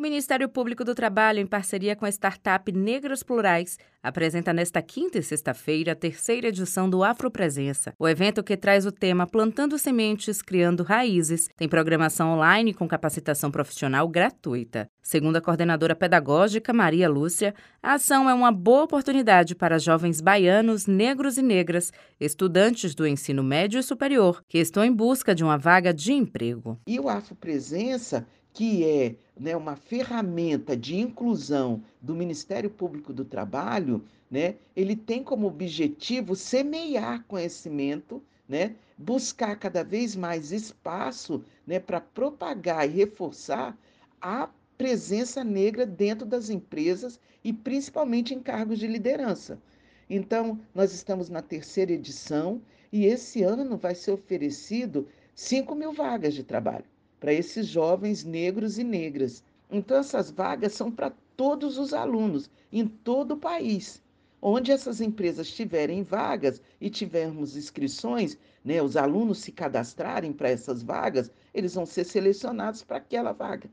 O Ministério Público do Trabalho, em parceria com a startup Negros Plurais, apresenta nesta quinta e sexta-feira a terceira edição do Afropresença. O evento que traz o tema Plantando Sementes, Criando Raízes tem programação online com capacitação profissional gratuita. Segundo a coordenadora pedagógica Maria Lúcia, a ação é uma boa oportunidade para jovens baianos, negros e negras, estudantes do ensino médio e superior, que estão em busca de uma vaga de emprego. E o Afropresença que é né, uma ferramenta de inclusão do Ministério Público do Trabalho, né, ele tem como objetivo semear conhecimento, né, buscar cada vez mais espaço né, para propagar e reforçar a presença negra dentro das empresas e principalmente em cargos de liderança. Então, nós estamos na terceira edição e esse ano vai ser oferecido 5 mil vagas de trabalho para esses jovens negros e negras. Então, essas vagas são para todos os alunos, em todo o país. Onde essas empresas tiverem vagas e tivermos inscrições, né, os alunos se cadastrarem para essas vagas, eles vão ser selecionados para aquela vaga.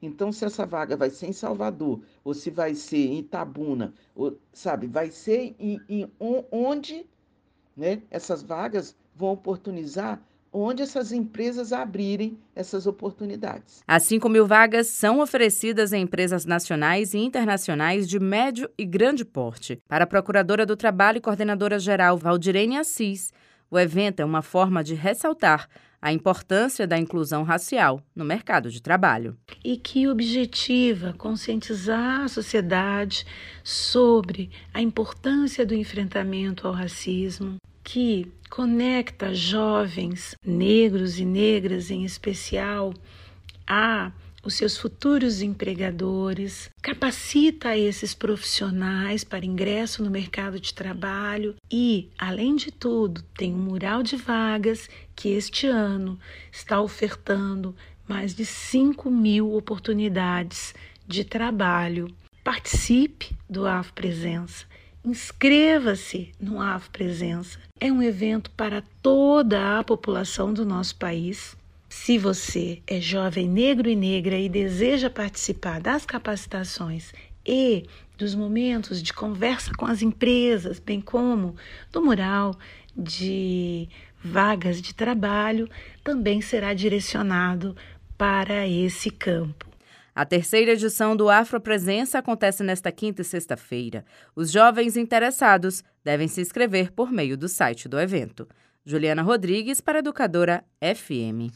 Então, se essa vaga vai ser em Salvador, ou se vai ser em Itabuna, ou, sabe, vai ser em, em onde né, essas vagas vão oportunizar onde essas empresas abrirem essas oportunidades. As 5 mil vagas são oferecidas em empresas nacionais e internacionais de médio e grande porte. Para a Procuradora do Trabalho e Coordenadora Geral Valdirene Assis, o evento é uma forma de ressaltar a importância da inclusão racial no mercado de trabalho. E que objetiva conscientizar a sociedade sobre a importância do enfrentamento ao racismo, que conecta jovens, negros e negras em especial, a os seus futuros empregadores, capacita esses profissionais para ingresso no mercado de trabalho e, além de tudo, tem um mural de vagas que este ano está ofertando mais de 5 mil oportunidades de trabalho. Participe do AF Presença Inscreva-se no AF Presença. É um evento para toda a população do nosso país. Se você é jovem negro e negra e deseja participar das capacitações e dos momentos de conversa com as empresas, bem como do mural de vagas de trabalho, também será direcionado para esse campo. A terceira edição do Afro Presença acontece nesta quinta e sexta-feira. Os jovens interessados devem se inscrever por meio do site do evento. Juliana Rodrigues para Educadora FM.